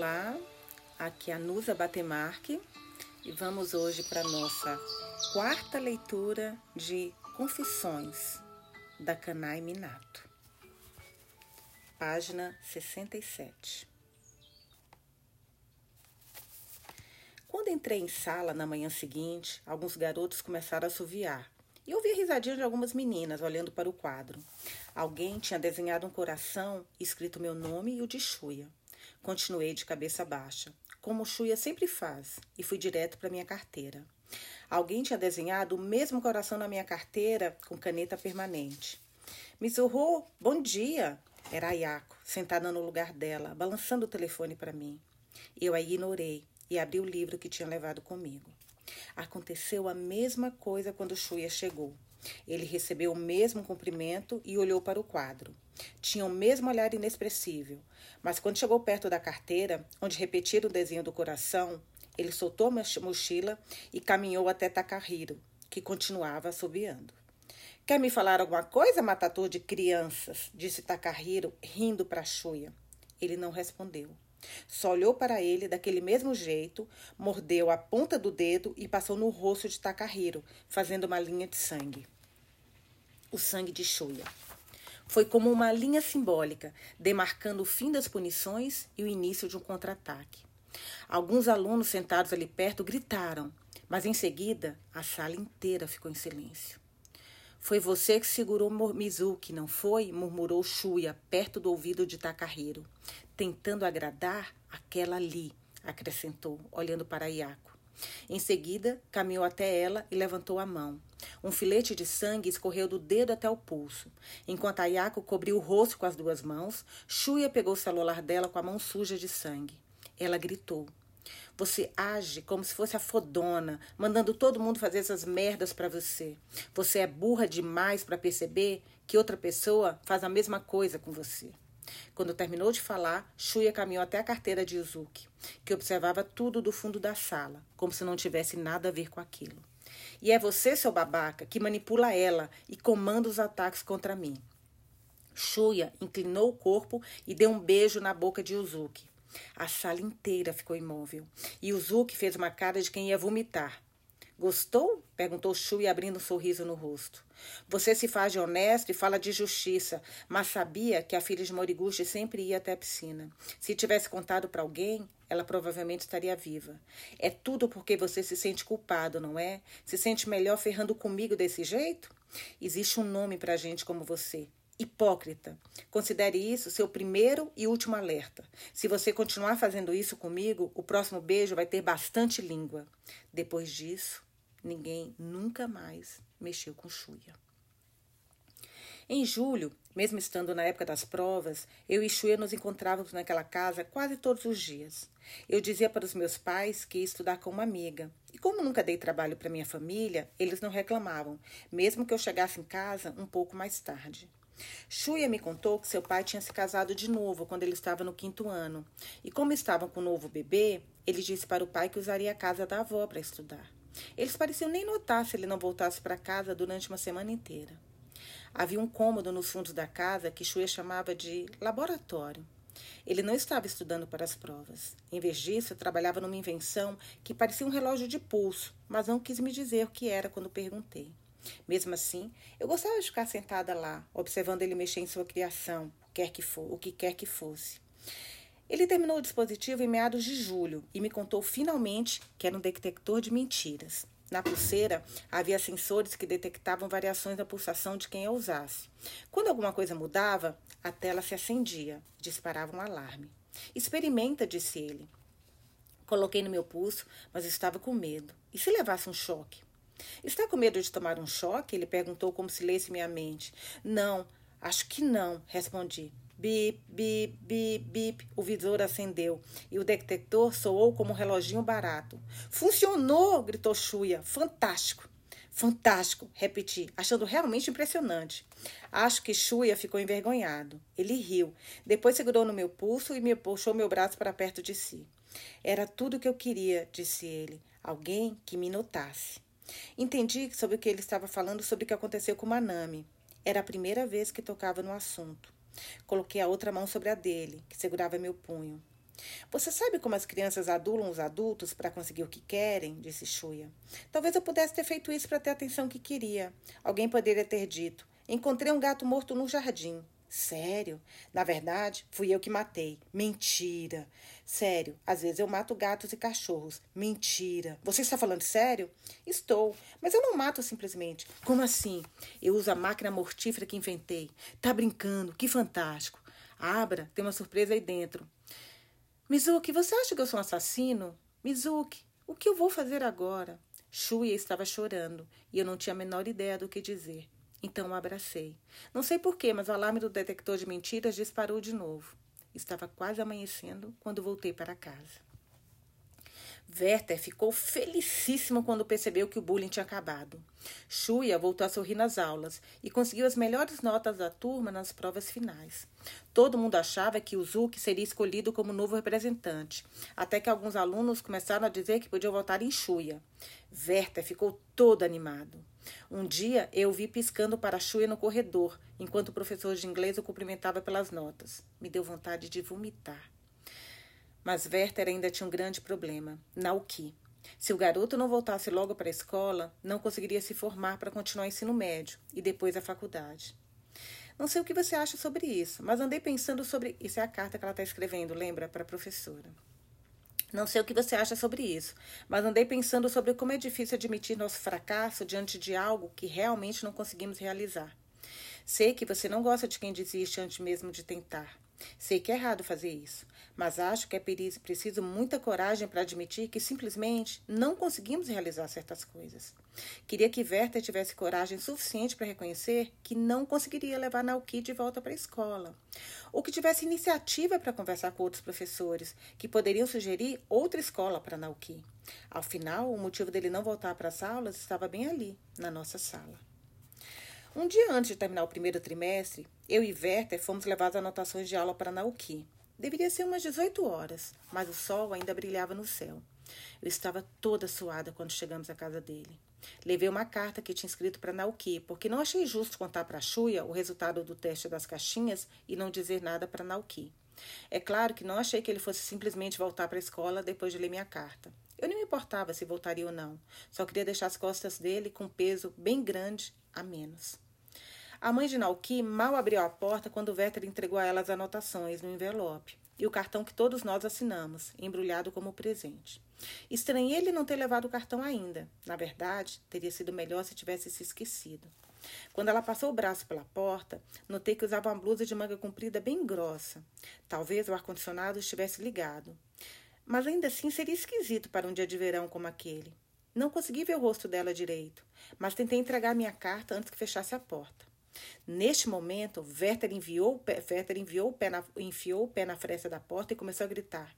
Olá, aqui é a Nusa Batemarque e vamos hoje para nossa quarta leitura de Confissões da Canai Minato, página 67. Quando entrei em sala na manhã seguinte, alguns garotos começaram a assoviar e ouvi a risadinha de algumas meninas olhando para o quadro. Alguém tinha desenhado um coração escrito meu nome e o de Xuia. Continuei de cabeça baixa, como Xuia sempre faz, e fui direto para minha carteira. Alguém tinha desenhado o mesmo coração na minha carteira com caneta permanente. Mizuho, bom dia! Era a sentada no lugar dela, balançando o telefone para mim. Eu a ignorei e abri o livro que tinha levado comigo. Aconteceu a mesma coisa quando Xuia chegou. Ele recebeu o mesmo cumprimento e olhou para o quadro. Tinha o mesmo olhar inexpressível, mas quando chegou perto da carteira, onde repetira o desenho do coração, ele soltou a mochila e caminhou até Takahiro, que continuava assobiando. Quer me falar alguma coisa, matador de crianças? disse Takahiro, rindo para Shuya. Ele não respondeu. Só olhou para ele daquele mesmo jeito, mordeu a ponta do dedo e passou no rosto de Takahiro, fazendo uma linha de sangue. O sangue de Shuya. Foi como uma linha simbólica, demarcando o fim das punições e o início de um contra-ataque. Alguns alunos sentados ali perto gritaram, mas em seguida a sala inteira ficou em silêncio. Foi você que segurou Mizuki, não foi? murmurou Shuya, perto do ouvido de Takahiro. Tentando agradar aquela ali, acrescentou, olhando para Yako. Em seguida, caminhou até ela e levantou a mão. Um filete de sangue escorreu do dedo até o pulso. Enquanto Ayako cobriu o rosto com as duas mãos, Shuya pegou o celular dela com a mão suja de sangue. Ela gritou. Você age como se fosse a fodona, mandando todo mundo fazer essas merdas para você. Você é burra demais para perceber que outra pessoa faz a mesma coisa com você. Quando terminou de falar, Shuya caminhou até a carteira de Yuzuki, que observava tudo do fundo da sala, como se não tivesse nada a ver com aquilo. E é você, seu babaca, que manipula ela e comanda os ataques contra mim. Shuya inclinou o corpo e deu um beijo na boca de Yuzuki. A sala inteira ficou imóvel. E o Zuki fez uma cara de quem ia vomitar. Gostou? perguntou Shui, abrindo um sorriso no rosto. Você se faz de honesto e fala de justiça, mas sabia que a filha de Moriguchi sempre ia até a piscina. Se tivesse contado para alguém, ela provavelmente estaria viva. É tudo porque você se sente culpado, não é? Se sente melhor ferrando comigo desse jeito? Existe um nome para gente como você hipócrita. Considere isso seu primeiro e último alerta. Se você continuar fazendo isso comigo, o próximo beijo vai ter bastante língua. Depois disso, ninguém nunca mais mexeu com Xuia. Em julho, mesmo estando na época das provas, eu e Xuia nos encontrávamos naquela casa quase todos os dias. Eu dizia para os meus pais que ia estudar com uma amiga. E como nunca dei trabalho para minha família, eles não reclamavam, mesmo que eu chegasse em casa um pouco mais tarde. Xuia me contou que seu pai tinha se casado de novo quando ele estava no quinto ano. E como estavam com o novo bebê, ele disse para o pai que usaria a casa da avó para estudar. Eles pareciam nem notar se ele não voltasse para casa durante uma semana inteira. Havia um cômodo nos fundos da casa que Xuia chamava de laboratório. Ele não estava estudando para as provas. Em vez disso, trabalhava numa invenção que parecia um relógio de pulso, mas não quis me dizer o que era quando perguntei. Mesmo assim, eu gostava de ficar sentada lá, observando ele mexer em sua criação, quer que for, o que quer que fosse. Ele terminou o dispositivo em meados de julho e me contou finalmente que era um detector de mentiras. Na pulseira havia sensores que detectavam variações da pulsação de quem a usasse. Quando alguma coisa mudava, a tela se acendia, disparava um alarme. Experimenta, disse ele. Coloquei no meu pulso, mas estava com medo. E se levasse um choque? Está com medo de tomar um choque? Ele perguntou como se lesse minha mente. Não, acho que não, respondi. Bip, bip, bip, bip. O visor acendeu e o detector soou como um reloginho barato. Funcionou! gritou Xuia. Fantástico! Fantástico, repeti, achando realmente impressionante. Acho que Xuia ficou envergonhado. Ele riu. Depois segurou no meu pulso e me puxou meu braço para perto de si. Era tudo o que eu queria, disse ele. Alguém que me notasse. Entendi sobre o que ele estava falando sobre o que aconteceu com Manami. Era a primeira vez que tocava no assunto. Coloquei a outra mão sobre a dele, que segurava meu punho. Você sabe como as crianças adulam os adultos para conseguir o que querem? disse Shuya. Talvez eu pudesse ter feito isso para ter a atenção que queria. Alguém poderia ter dito: Encontrei um gato morto no jardim. Sério? Na verdade, fui eu que matei. Mentira. Sério, às vezes eu mato gatos e cachorros. Mentira. Você está falando sério? Estou, mas eu não mato simplesmente. Como assim? Eu uso a máquina mortífera que inventei. Tá brincando? Que fantástico. Abra, tem uma surpresa aí dentro. Mizuki, você acha que eu sou um assassino? Mizuki, o que eu vou fazer agora? Shuya estava chorando e eu não tinha a menor ideia do que dizer. Então o abracei. Não sei porquê, mas o alarme do detector de mentiras disparou de novo. Estava quase amanhecendo quando voltei para casa. Werther ficou felicíssimo quando percebeu que o bullying tinha acabado. Shuya voltou a sorrir nas aulas e conseguiu as melhores notas da turma nas provas finais. Todo mundo achava que Uzuki seria escolhido como novo representante, até que alguns alunos começaram a dizer que podiam votar em Shuya. Werther ficou todo animado. Um dia eu o vi piscando para Shuya no corredor, enquanto o professor de inglês o cumprimentava pelas notas. Me deu vontade de vomitar. Mas Werther ainda tinha um grande problema: Nauki. Se o garoto não voltasse logo para a escola, não conseguiria se formar para continuar o ensino médio e depois a faculdade. Não sei o que você acha sobre isso, mas andei pensando sobre. Isso é a carta que ela está escrevendo, lembra? Para a professora. Não sei o que você acha sobre isso, mas andei pensando sobre como é difícil admitir nosso fracasso diante de algo que realmente não conseguimos realizar. Sei que você não gosta de quem desiste antes mesmo de tentar. Sei que é errado fazer isso, mas acho que é preciso muita coragem para admitir que simplesmente não conseguimos realizar certas coisas. Queria que Werther tivesse coragem suficiente para reconhecer que não conseguiria levar Nauki de volta para a escola, ou que tivesse iniciativa para conversar com outros professores que poderiam sugerir outra escola para Nauki. Ao final, o motivo dele não voltar para as aulas estava bem ali, na nossa sala. Um dia antes de terminar o primeiro trimestre, eu e Werther fomos levar as anotações de aula para Nauki. Deveria ser umas 18 horas, mas o sol ainda brilhava no céu. Eu estava toda suada quando chegamos à casa dele. Levei uma carta que tinha escrito para Nauki, porque não achei justo contar para Xuia o resultado do teste das caixinhas e não dizer nada para Nauki. É claro que não achei que ele fosse simplesmente voltar para a escola depois de ler minha carta. Eu não me importava se voltaria ou não, só queria deixar as costas dele com peso bem grande a menos. A mãe de Nauki mal abriu a porta quando Werther entregou a ela as anotações no envelope e o cartão que todos nós assinamos, embrulhado como presente. Estranhei ele não ter levado o cartão ainda. Na verdade, teria sido melhor se tivesse se esquecido. Quando ela passou o braço pela porta, notei que usava uma blusa de manga comprida bem grossa. Talvez o ar-condicionado estivesse ligado. Mas ainda assim seria esquisito para um dia de verão como aquele. Não consegui ver o rosto dela direito, mas tentei entregar minha carta antes que fechasse a porta. Neste momento, Werther enviou, Werther enviou o pé na, enfiou o pé na fresta da porta e começou a gritar: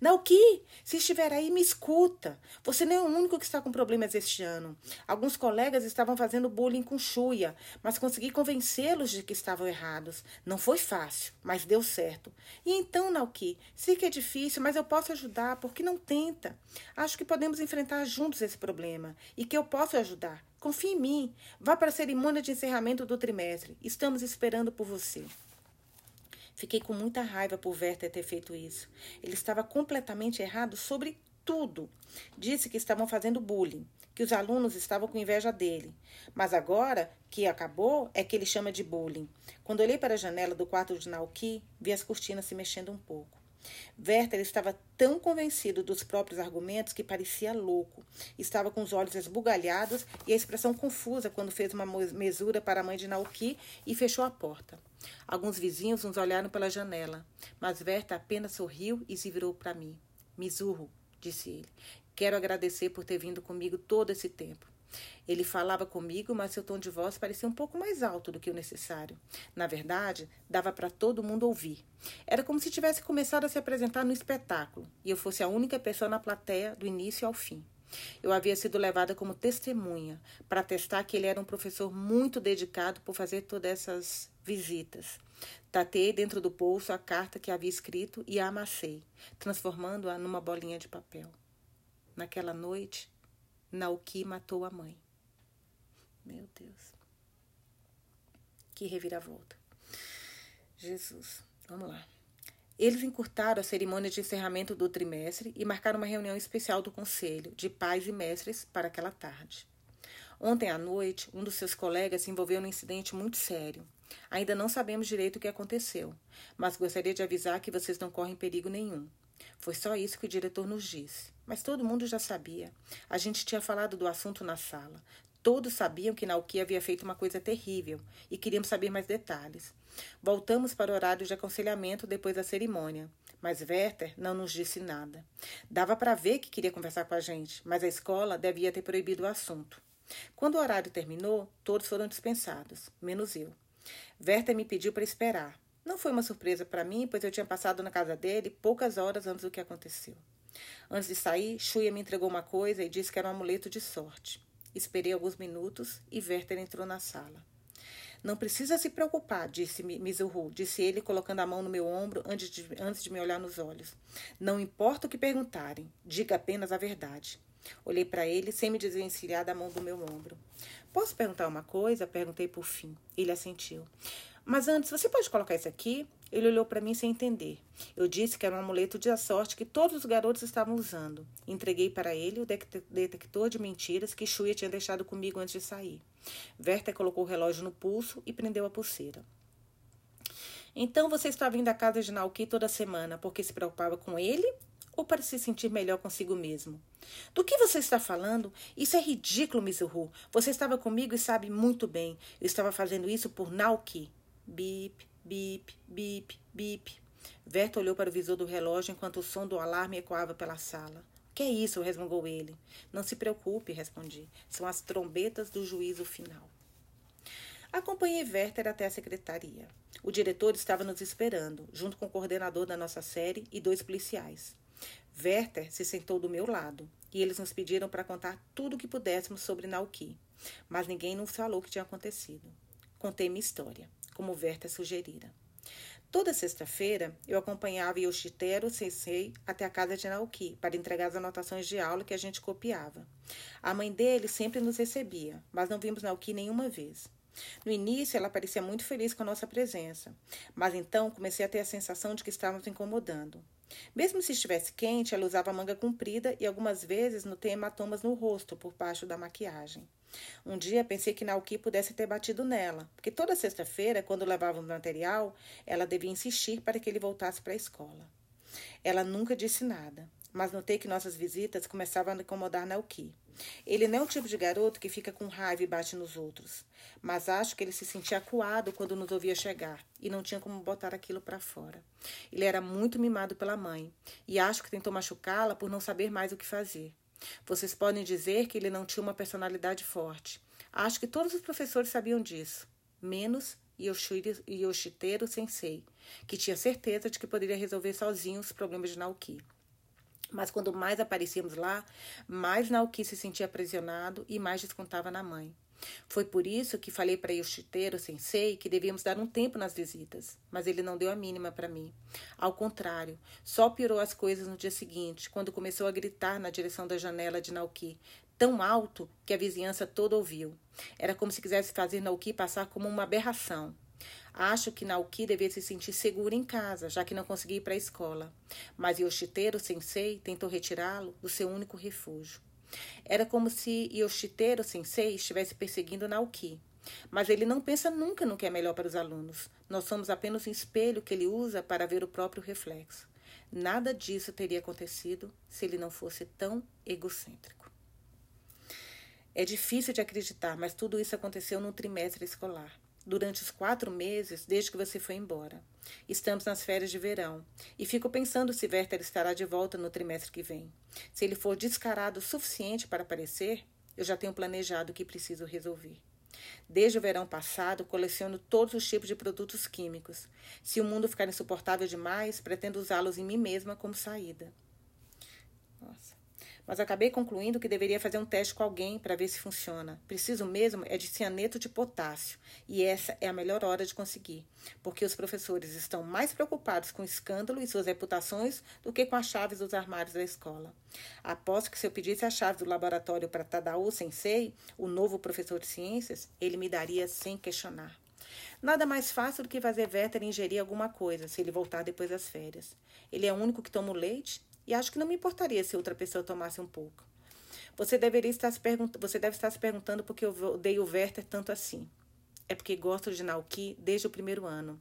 Nauki, se estiver aí, me escuta. Você não é o único que está com problemas este ano. Alguns colegas estavam fazendo bullying com Chuia, mas consegui convencê-los de que estavam errados. Não foi fácil, mas deu certo. E então, Nauki, sei que é difícil, mas eu posso ajudar, porque não tenta. Acho que podemos enfrentar juntos esse problema e que eu posso ajudar. Confie em mim. Vá para a cerimônia de encerramento do trimestre. Estamos esperando por você. Fiquei com muita raiva por Werther ter feito isso. Ele estava completamente errado sobre tudo. Disse que estavam fazendo bullying, que os alunos estavam com inveja dele. Mas agora que acabou, é que ele chama de bullying. Quando olhei para a janela do quarto de Nauki, vi as cortinas se mexendo um pouco. Werther estava tão convencido dos próprios argumentos que parecia louco. Estava com os olhos esbugalhados e a expressão confusa quando fez uma mesura para a mãe de Nauki e fechou a porta. Alguns vizinhos nos olharam pela janela, mas Werther apenas sorriu e se virou para mim. Misurro, disse ele, quero agradecer por ter vindo comigo todo esse tempo. Ele falava comigo, mas seu tom de voz parecia um pouco mais alto do que o necessário. Na verdade, dava para todo mundo ouvir. Era como se tivesse começado a se apresentar no espetáculo e eu fosse a única pessoa na plateia do início ao fim. Eu havia sido levada como testemunha para testar que ele era um professor muito dedicado por fazer todas essas visitas. Tatei dentro do bolso a carta que havia escrito e a amassei, transformando-a numa bolinha de papel. Naquela noite, Nauki matou a mãe. Meu Deus. Que reviravolta. Jesus. Vamos lá. Eles encurtaram a cerimônia de encerramento do trimestre e marcaram uma reunião especial do conselho de pais e mestres para aquela tarde. Ontem à noite, um dos seus colegas se envolveu num incidente muito sério. Ainda não sabemos direito o que aconteceu, mas gostaria de avisar que vocês não correm perigo nenhum. Foi só isso que o diretor nos disse. Mas todo mundo já sabia. A gente tinha falado do assunto na sala. Todos sabiam que Nauki havia feito uma coisa terrível e queríamos saber mais detalhes. Voltamos para o horário de aconselhamento depois da cerimônia, mas Werther não nos disse nada. Dava para ver que queria conversar com a gente, mas a escola devia ter proibido o assunto. Quando o horário terminou, todos foram dispensados, menos eu. Werther me pediu para esperar. Não foi uma surpresa para mim, pois eu tinha passado na casa dele poucas horas antes do que aconteceu. Antes de sair, Shuya me entregou uma coisa e disse que era um amuleto de sorte. Esperei alguns minutos e Werther entrou na sala. Não precisa se preocupar, disse Mizuru, disse ele, colocando a mão no meu ombro antes de, antes de me olhar nos olhos. Não importa o que perguntarem, diga apenas a verdade. Olhei para ele sem me desvencilhar da mão do meu ombro. Posso perguntar uma coisa? Perguntei por fim. Ele assentiu. Mas antes, você pode colocar isso aqui? Ele olhou para mim sem entender. Eu disse que era um amuleto de sorte que todos os garotos estavam usando. Entreguei para ele o detector de mentiras que Shuya tinha deixado comigo antes de sair. Werther colocou o relógio no pulso e prendeu a pulseira. Então você está vindo à casa de Naoki toda semana porque se preocupava com ele ou para se sentir melhor consigo mesmo? Do que você está falando? Isso é ridículo, Mizuhu. Você estava comigo e sabe muito bem. Eu estava fazendo isso por Naoki. Bip, bip, bip, bip. Verta olhou para o visor do relógio enquanto o som do alarme ecoava pela sala. Que é isso? resmungou ele. Não se preocupe, respondi. São as trombetas do juízo final. Acompanhei Werther até a secretaria. O diretor estava nos esperando, junto com o coordenador da nossa série e dois policiais. Werther se sentou do meu lado e eles nos pediram para contar tudo o que pudéssemos sobre Nauki, mas ninguém nos falou o que tinha acontecido. Contei minha história, como Werther sugerira. Toda sexta-feira, eu acompanhava Yoshitero Sensei até a casa de Naoki para entregar as anotações de aula que a gente copiava. A mãe dele sempre nos recebia, mas não vimos Naoki nenhuma vez. No início, ela parecia muito feliz com a nossa presença, mas então comecei a ter a sensação de que estávamos incomodando. Mesmo se estivesse quente, ela usava manga comprida e algumas vezes notei hematomas no rosto por baixo da maquiagem. Um dia pensei que Naoki pudesse ter batido nela, porque toda sexta-feira, quando levava o material, ela devia insistir para que ele voltasse para a escola. Ela nunca disse nada, mas notei que nossas visitas começavam a incomodar Naoki. Ele não é o tipo de garoto que fica com raiva e bate nos outros, mas acho que ele se sentia acuado quando nos ouvia chegar e não tinha como botar aquilo para fora. Ele era muito mimado pela mãe e acho que tentou machucá-la por não saber mais o que fazer. Vocês podem dizer que ele não tinha uma personalidade forte. Acho que todos os professores sabiam disso, menos Yoshiteru Sensei, que tinha certeza de que poderia resolver sozinho os problemas de Naoki. Mas quando mais aparecíamos lá, mais Naoki se sentia aprisionado e mais descontava na mãe. Foi por isso que falei para Yoshiteru Sensei que devíamos dar um tempo nas visitas, mas ele não deu a mínima para mim. Ao contrário, só piorou as coisas no dia seguinte, quando começou a gritar na direção da janela de Naoki, tão alto que a vizinhança toda ouviu. Era como se quisesse fazer Naoki passar como uma aberração. Acho que Naoki devia se sentir seguro em casa, já que não conseguia ir para a escola. Mas Yoshiteru Sensei tentou retirá-lo do seu único refúgio. Era como se Yoshiteru Sensei estivesse perseguindo Naoki. Mas ele não pensa nunca no que é melhor para os alunos. Nós somos apenas um espelho que ele usa para ver o próprio reflexo. Nada disso teria acontecido se ele não fosse tão egocêntrico. É difícil de acreditar, mas tudo isso aconteceu num trimestre escolar durante os quatro meses desde que você foi embora. Estamos nas férias de verão e fico pensando se Werther estará de volta no trimestre que vem. Se ele for descarado o suficiente para aparecer, eu já tenho planejado o que preciso resolver. Desde o verão passado, coleciono todos os tipos de produtos químicos. Se o mundo ficar insuportável demais, pretendo usá-los em mim mesma como saída. Nossa mas acabei concluindo que deveria fazer um teste com alguém para ver se funciona. Preciso mesmo é de cianeto de potássio, e essa é a melhor hora de conseguir, porque os professores estão mais preocupados com o escândalo e suas reputações do que com as chaves dos armários da escola. Aposto que se eu pedisse a chave do laboratório para Tadao Sensei, o novo professor de ciências, ele me daria sem questionar. Nada mais fácil do que fazer Werther ingerir alguma coisa se ele voltar depois das férias. Ele é o único que toma o leite e acho que não me importaria se outra pessoa tomasse um pouco. Você deveria estar se perguntando, você deve estar se perguntando por que eu odeio o Werther tanto assim. É porque gosto de Naoki desde o primeiro ano.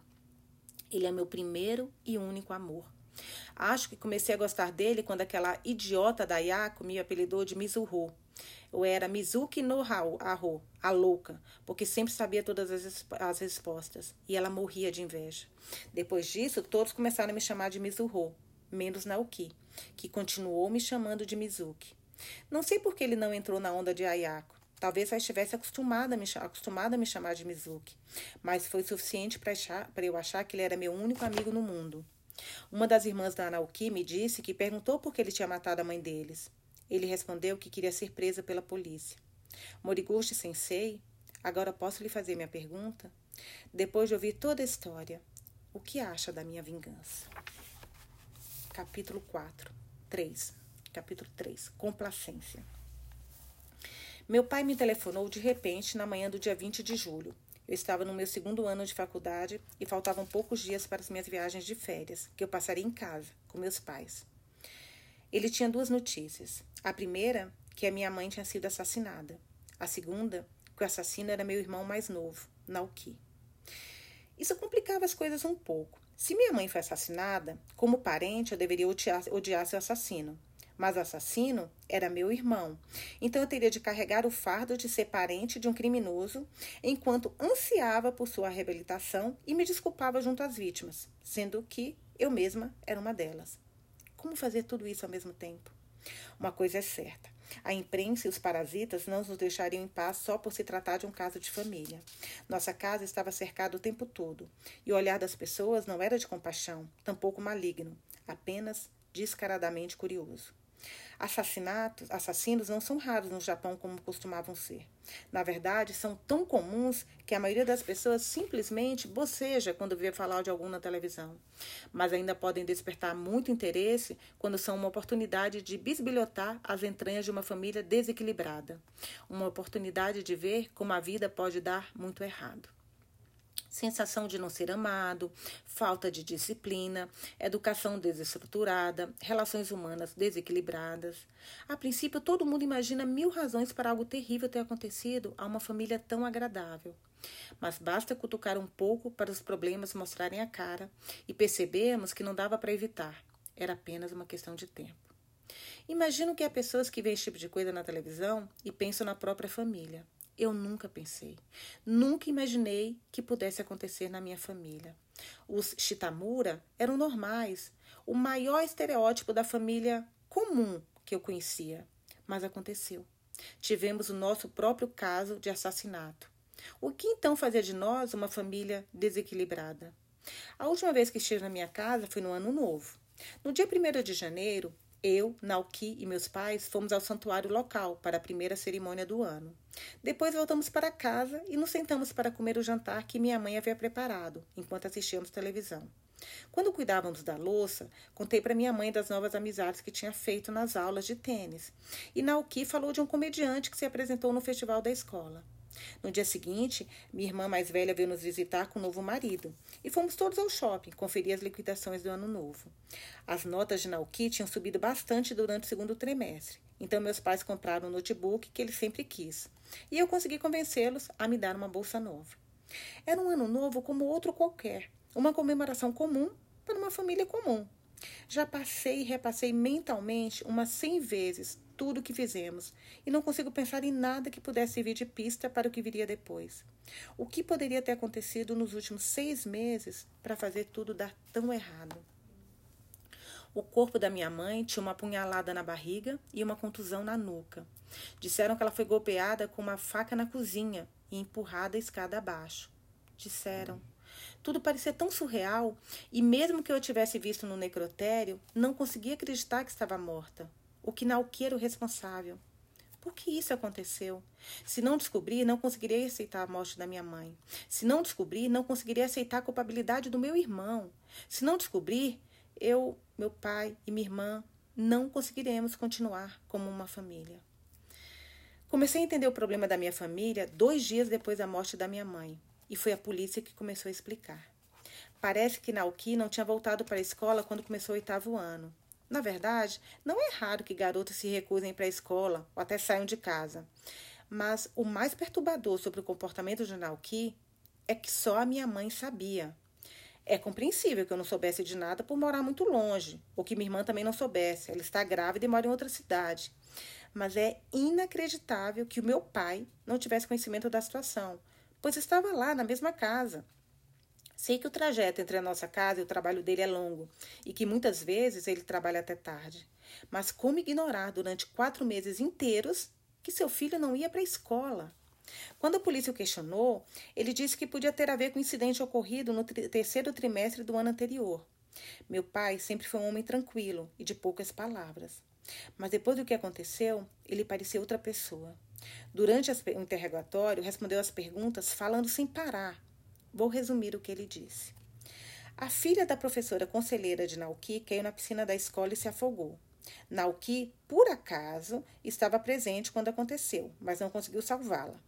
Ele é meu primeiro e único amor. Acho que comecei a gostar dele quando aquela idiota da Yako me apelidou de Mizuho. Eu era Mizuki no Arro, a louca, porque sempre sabia todas as, as respostas. E ela morria de inveja. Depois disso, todos começaram a me chamar de Mizuho, menos Naoki, que continuou me chamando de Mizuki. Não sei por que ele não entrou na onda de Ayako. Talvez já estivesse acostumada a me, acostumada a me chamar de Mizuki, mas foi suficiente para eu achar que ele era meu único amigo no mundo. Uma das irmãs da Naoki me disse que perguntou por que ele tinha matado a mãe deles. Ele respondeu que queria ser presa pela polícia. Moriguchi Sensei, agora posso lhe fazer minha pergunta? Depois de ouvir toda a história, o que acha da minha vingança? Capítulo 4. 3. Capítulo 3. Complacência. Meu pai me telefonou de repente na manhã do dia 20 de julho. Eu estava no meu segundo ano de faculdade e faltavam poucos dias para as minhas viagens de férias, que eu passaria em casa, com meus pais. Ele tinha duas notícias. A primeira, que a minha mãe tinha sido assassinada. A segunda, que o assassino era meu irmão mais novo, Naoki. Isso complicava as coisas um pouco. Se minha mãe foi assassinada, como parente, eu deveria odiar, odiar seu assassino mas o assassino era meu irmão. Então eu teria de carregar o fardo de ser parente de um criminoso, enquanto ansiava por sua reabilitação e me desculpava junto às vítimas, sendo que eu mesma era uma delas. Como fazer tudo isso ao mesmo tempo? Uma coisa é certa: a imprensa e os parasitas não nos deixariam em paz só por se tratar de um caso de família. Nossa casa estava cercada o tempo todo, e o olhar das pessoas não era de compaixão, tampouco maligno, apenas descaradamente curioso. Assassinatos, assassinos não são raros no Japão como costumavam ser. Na verdade, são tão comuns que a maioria das pessoas simplesmente boceja quando vê falar de algum na televisão. Mas ainda podem despertar muito interesse quando são uma oportunidade de bisbilhotar as entranhas de uma família desequilibrada. Uma oportunidade de ver como a vida pode dar muito errado sensação de não ser amado, falta de disciplina, educação desestruturada, relações humanas desequilibradas. A princípio, todo mundo imagina mil razões para algo terrível ter acontecido a uma família tão agradável. Mas basta cutucar um pouco para os problemas mostrarem a cara e percebemos que não dava para evitar. Era apenas uma questão de tempo. Imagino que há pessoas que veem esse tipo de coisa na televisão e pensam na própria família. Eu nunca pensei, nunca imaginei que pudesse acontecer na minha família. Os Shitamura eram normais, o maior estereótipo da família comum que eu conhecia. Mas aconteceu. Tivemos o nosso próprio caso de assassinato. O que então fazia de nós uma família desequilibrada? A última vez que estive na minha casa foi no ano novo. No dia 1 de janeiro, eu, Naoki e meus pais fomos ao santuário local para a primeira cerimônia do ano. Depois voltamos para casa e nos sentamos para comer o jantar que minha mãe havia preparado, enquanto assistíamos televisão. Quando cuidávamos da louça, contei para minha mãe das novas amizades que tinha feito nas aulas de tênis. E Naoki falou de um comediante que se apresentou no festival da escola. No dia seguinte, minha irmã mais velha veio nos visitar com o novo marido e fomos todos ao shopping conferir as liquidações do ano novo. As notas de Naoki tinham subido bastante durante o segundo trimestre, então meus pais compraram um notebook que ele sempre quis e eu consegui convencê-los a me dar uma bolsa nova. Era um ano novo como outro qualquer, uma comemoração comum para uma família comum. Já passei e repassei mentalmente umas cem vezes tudo o que fizemos e não consigo pensar em nada que pudesse servir de pista para o que viria depois. O que poderia ter acontecido nos últimos seis meses para fazer tudo dar tão errado? O corpo da minha mãe tinha uma punhalada na barriga e uma contusão na nuca. Disseram que ela foi golpeada com uma faca na cozinha e empurrada escada abaixo. Disseram. Tudo parecia tão surreal e, mesmo que eu tivesse visto no necrotério, não conseguia acreditar que estava morta o que era o responsável. Por que isso aconteceu? Se não descobrir, não conseguiria aceitar a morte da minha mãe. Se não descobrir, não conseguiria aceitar a culpabilidade do meu irmão. Se não descobrir, eu, meu pai e minha irmã não conseguiremos continuar como uma família. Comecei a entender o problema da minha família dois dias depois da morte da minha mãe. E foi a polícia que começou a explicar. Parece que Naoki não tinha voltado para a escola quando começou o oitavo ano. Na verdade, não é raro que garotos se recusem para a escola ou até saiam de casa. Mas o mais perturbador sobre o comportamento de Naoki é que só a minha mãe sabia. É compreensível que eu não soubesse de nada por morar muito longe, ou que minha irmã também não soubesse. Ela está grávida e mora em outra cidade. Mas é inacreditável que o meu pai não tivesse conhecimento da situação, pois estava lá na mesma casa. Sei que o trajeto entre a nossa casa e o trabalho dele é longo e que muitas vezes ele trabalha até tarde. Mas como ignorar durante quatro meses inteiros que seu filho não ia para a escola? Quando a polícia o questionou, ele disse que podia ter a ver com o incidente ocorrido no tri terceiro trimestre do ano anterior. Meu pai sempre foi um homem tranquilo e de poucas palavras. Mas depois do que aconteceu, ele parecia outra pessoa. Durante o interrogatório, respondeu às perguntas falando sem parar. Vou resumir o que ele disse. A filha da professora conselheira de Nauki caiu na piscina da escola e se afogou. Nauki, por acaso, estava presente quando aconteceu, mas não conseguiu salvá-la.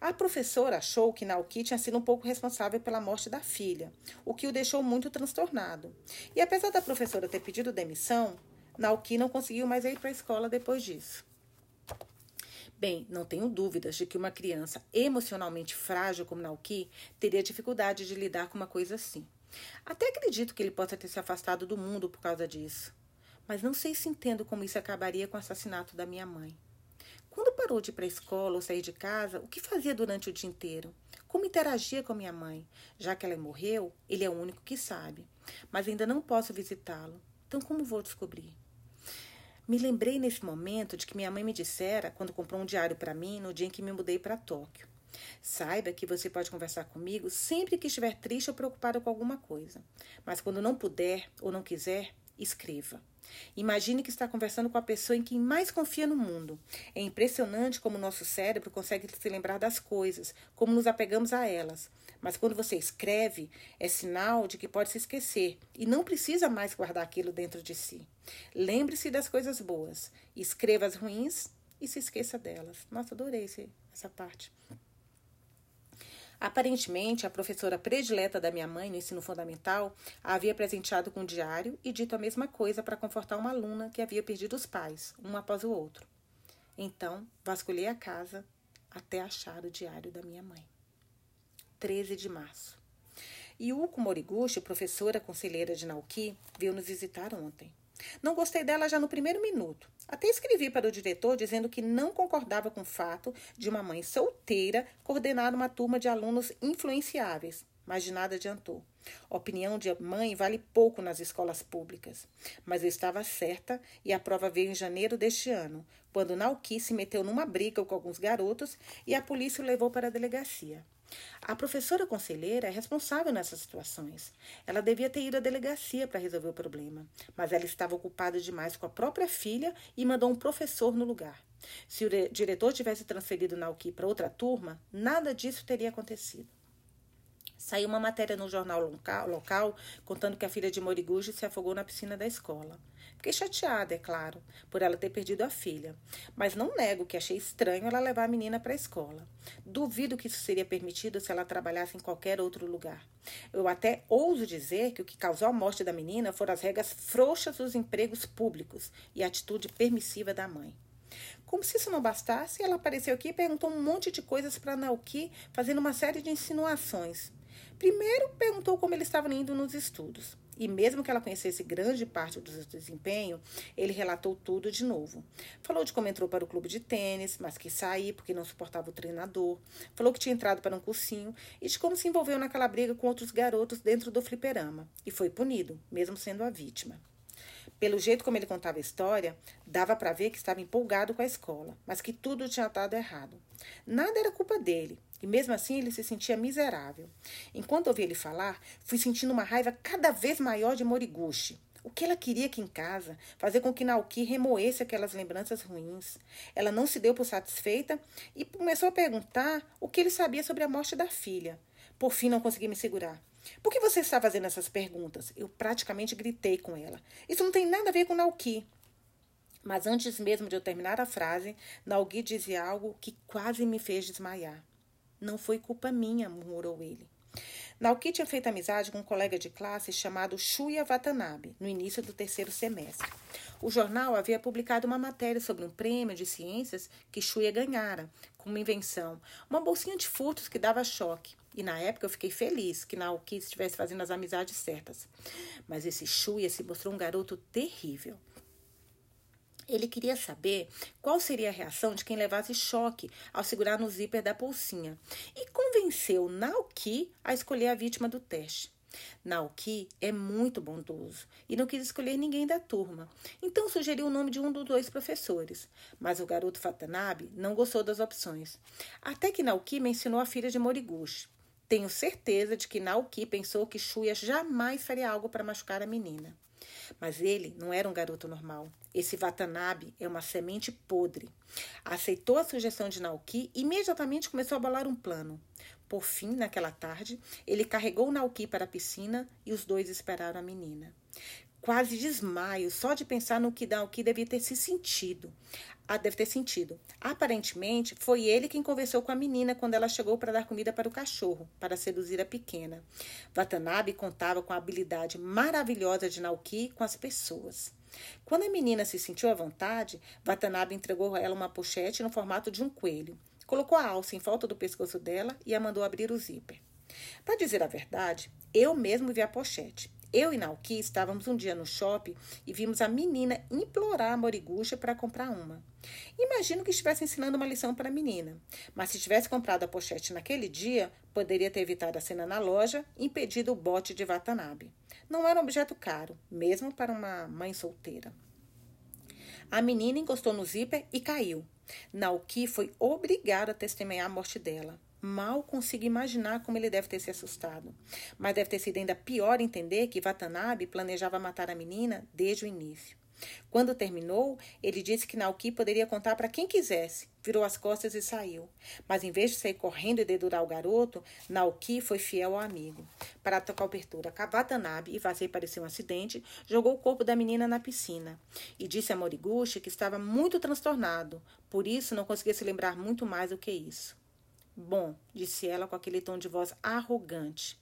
A professora achou que Naoki tinha sido um pouco responsável pela morte da filha, o que o deixou muito transtornado. E apesar da professora ter pedido demissão, Naoki não conseguiu mais ir para a escola depois disso. Bem, não tenho dúvidas de que uma criança emocionalmente frágil como Naoki teria dificuldade de lidar com uma coisa assim. Até acredito que ele possa ter se afastado do mundo por causa disso. Mas não sei se entendo como isso acabaria com o assassinato da minha mãe. Quando parou de ir para a escola ou sair de casa, o que fazia durante o dia inteiro? Como interagia com minha mãe? Já que ela morreu, ele é o único que sabe. Mas ainda não posso visitá-lo. Então, como vou descobrir? Me lembrei nesse momento de que minha mãe me dissera quando comprou um diário para mim no dia em que me mudei para Tóquio. Saiba que você pode conversar comigo sempre que estiver triste ou preocupado com alguma coisa. Mas quando não puder ou não quiser, escreva. Imagine que está conversando com a pessoa em quem mais confia no mundo. É impressionante como o nosso cérebro consegue se lembrar das coisas, como nos apegamos a elas. Mas quando você escreve, é sinal de que pode se esquecer e não precisa mais guardar aquilo dentro de si. Lembre-se das coisas boas, escreva as ruins e se esqueça delas. Nossa, adorei esse, essa parte. Aparentemente, a professora predileta da minha mãe no ensino fundamental a havia presenteado com um diário e dito a mesma coisa para confortar uma aluna que havia perdido os pais, um após o outro. Então, vasculhei a casa até achar o diário da minha mãe. 13 de março. Yuko Moriguchi, professora conselheira de Naoki, veio nos visitar ontem. Não gostei dela já no primeiro minuto. Até escrevi para o diretor dizendo que não concordava com o fato de uma mãe solteira coordenar uma turma de alunos influenciáveis, mas de nada adiantou. Opinião de mãe vale pouco nas escolas públicas. Mas eu estava certa e a prova veio em janeiro deste ano, quando Nauki se meteu numa briga com alguns garotos e a polícia o levou para a delegacia. A professora conselheira é responsável nessas situações. Ela devia ter ido à delegacia para resolver o problema, mas ela estava ocupada demais com a própria filha e mandou um professor no lugar. Se o diretor tivesse transferido Nauki para outra turma, nada disso teria acontecido. Saiu uma matéria no jornal local, contando que a filha de Moriguchi se afogou na piscina da escola. Fiquei chateada, é claro, por ela ter perdido a filha, mas não nego que achei estranho ela levar a menina para a escola. Duvido que isso seria permitido se ela trabalhasse em qualquer outro lugar. Eu até ouso dizer que o que causou a morte da menina foram as regras frouxas dos empregos públicos e a atitude permissiva da mãe. Como se isso não bastasse, ela apareceu aqui e perguntou um monte de coisas para Naoki, fazendo uma série de insinuações. Primeiro, perguntou como ele estava indo nos estudos. E mesmo que ela conhecesse grande parte do seu desempenho, ele relatou tudo de novo. Falou de como entrou para o clube de tênis, mas que sair porque não suportava o treinador. Falou que tinha entrado para um cursinho e de como se envolveu naquela briga com outros garotos dentro do fliperama. E foi punido, mesmo sendo a vítima. Pelo jeito como ele contava a história, dava para ver que estava empolgado com a escola, mas que tudo tinha dado errado. Nada era culpa dele, e mesmo assim ele se sentia miserável. Enquanto ouvi ele falar, fui sentindo uma raiva cada vez maior de Moriguchi. O que ela queria aqui em casa? Fazer com que Naoki remoesse aquelas lembranças ruins. Ela não se deu por satisfeita e começou a perguntar o que ele sabia sobre a morte da filha. Por fim, não consegui me segurar. Por que você está fazendo essas perguntas? Eu praticamente gritei com ela. Isso não tem nada a ver com Naoki. Mas antes mesmo de eu terminar a frase, Naoki dizia algo que quase me fez desmaiar. Não foi culpa minha, murmurou ele. Naoki tinha feito amizade com um colega de classe chamado Shuya Watanabe no início do terceiro semestre. O jornal havia publicado uma matéria sobre um prêmio de ciências que Shuya ganhara, com uma invenção, uma bolsinha de furtos que dava choque. E na época eu fiquei feliz que Naoki estivesse fazendo as amizades certas. Mas esse Shuya se mostrou um garoto terrível. Ele queria saber qual seria a reação de quem levasse choque ao segurar no zíper da bolsinha e convenceu Naoki a escolher a vítima do teste. Naoki é muito bondoso e não quis escolher ninguém da turma, então sugeriu o nome de um dos dois professores. Mas o garoto Fatanabe não gostou das opções. Até que Naoki mencionou a filha de Moriguchi. Tenho certeza de que Naoki pensou que Shuya jamais faria algo para machucar a menina. Mas ele não era um garoto normal. Esse Watanabe é uma semente podre. Aceitou a sugestão de Naoki e imediatamente começou a bolar um plano. Por fim, naquela tarde, ele carregou Naoki para a piscina e os dois esperaram a menina. Quase desmaio só de pensar no que Naoki devia ter se sentido. Ah, deve ter sentido. Aparentemente, foi ele quem conversou com a menina quando ela chegou para dar comida para o cachorro, para seduzir a pequena. Watanabe contava com a habilidade maravilhosa de Naoki com as pessoas. Quando a menina se sentiu à vontade, Watanabe entregou a ela uma pochete no formato de um coelho. Colocou a alça em volta do pescoço dela e a mandou abrir o zíper. Para dizer a verdade, eu mesmo vi a pochete. Eu e Naoki estávamos um dia no shopping e vimos a menina implorar a Morigucha para comprar uma. Imagino que estivesse ensinando uma lição para a menina, mas se tivesse comprado a pochete naquele dia, poderia ter evitado a cena na loja e impedido o bote de Watanabe. Não era um objeto caro, mesmo para uma mãe solteira. A menina encostou no zíper e caiu. Naoki foi obrigado a testemunhar a morte dela. Mal consigo imaginar como ele deve ter se assustado. Mas deve ter sido ainda pior entender que Watanabe planejava matar a menina desde o início. Quando terminou, ele disse que Naoki poderia contar para quem quisesse. Virou as costas e saiu. Mas em vez de sair correndo e dedurar o garoto, Naoki foi fiel ao amigo. Para a cobertura Watanabe, e fazer parecer um acidente, jogou o corpo da menina na piscina. E disse a Moriguchi que estava muito transtornado, por isso não conseguia se lembrar muito mais do que isso. Bom, disse ela com aquele tom de voz arrogante.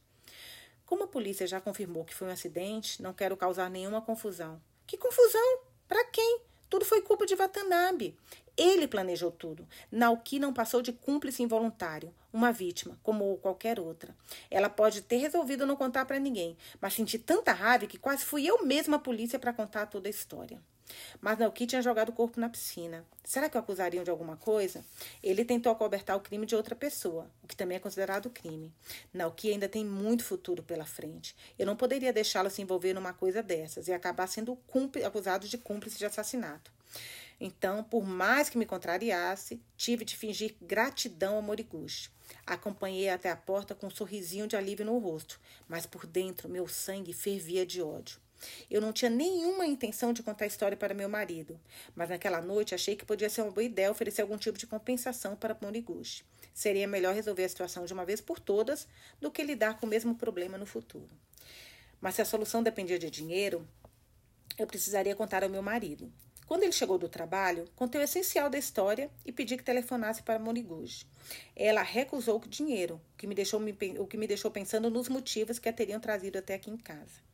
Como a polícia já confirmou que foi um acidente, não quero causar nenhuma confusão. Que confusão? Para quem? Tudo foi culpa de Watanabe. Ele planejou tudo. Naoki não passou de cúmplice involuntário, uma vítima, como qualquer outra. Ela pode ter resolvido não contar para ninguém, mas senti tanta raiva que quase fui eu mesma à polícia para contar toda a história. Mas Naoki tinha jogado o corpo na piscina. Será que o acusariam de alguma coisa? Ele tentou acobertar o crime de outra pessoa, o que também é considerado crime. Naoki ainda tem muito futuro pela frente. Eu não poderia deixá-lo se envolver numa coisa dessas e acabar sendo acusado de cúmplice de assassinato. Então, por mais que me contrariasse, tive de fingir gratidão ao Moriguchi. Acompanhei até a porta com um sorrisinho de alívio no rosto, mas por dentro meu sangue fervia de ódio. Eu não tinha nenhuma intenção de contar a história para meu marido, mas naquela noite achei que podia ser uma boa ideia oferecer algum tipo de compensação para Moriguchi. Seria melhor resolver a situação de uma vez por todas do que lidar com o mesmo problema no futuro. Mas se a solução dependia de dinheiro, eu precisaria contar ao meu marido. Quando ele chegou do trabalho, contei o essencial da história e pedi que telefonasse para Moriguchi. Ela recusou o dinheiro, o que, me deixou, o que me deixou pensando nos motivos que a teriam trazido até aqui em casa.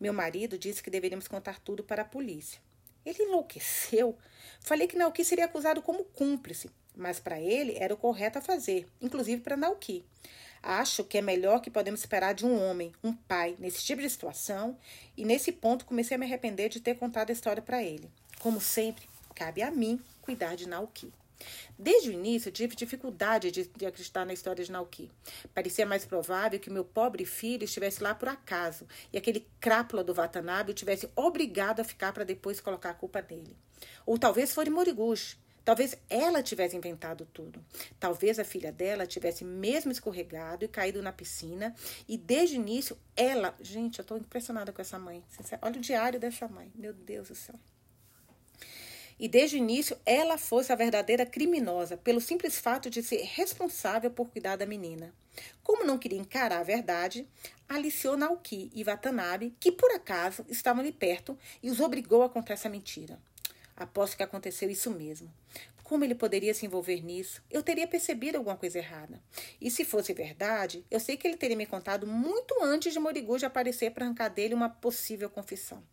Meu marido disse que deveríamos contar tudo para a polícia. Ele enlouqueceu. Falei que Nauki seria acusado como cúmplice, mas para ele era o correto a fazer, inclusive para Nauki. Acho que é melhor que podemos esperar de um homem, um pai, nesse tipo de situação, e nesse ponto comecei a me arrepender de ter contado a história para ele. Como sempre, cabe a mim cuidar de Nauki. Desde o início, tive dificuldade de, de, acreditar na história de Nauki. Parecia mais provável que meu pobre filho estivesse lá por acaso e aquele crápula do Watanabe o tivesse obrigado a ficar para depois colocar a culpa nele. Ou talvez fosse Moriguchi. Talvez ela tivesse inventado tudo. Talvez a filha dela tivesse mesmo escorregado e caído na piscina. E desde o início, ela. Gente, eu estou impressionada com essa mãe. Olha o diário dessa mãe. Meu Deus do céu e desde o início ela fosse a verdadeira criminosa, pelo simples fato de ser responsável por cuidar da menina. Como não queria encarar a verdade, aliciou Naoki e Watanabe, que por acaso estavam ali perto, e os obrigou a contar essa mentira. Aposto que aconteceu isso mesmo. Como ele poderia se envolver nisso? Eu teria percebido alguma coisa errada. E se fosse verdade, eu sei que ele teria me contado muito antes de Moriguchi aparecer para arrancar dele uma possível confissão.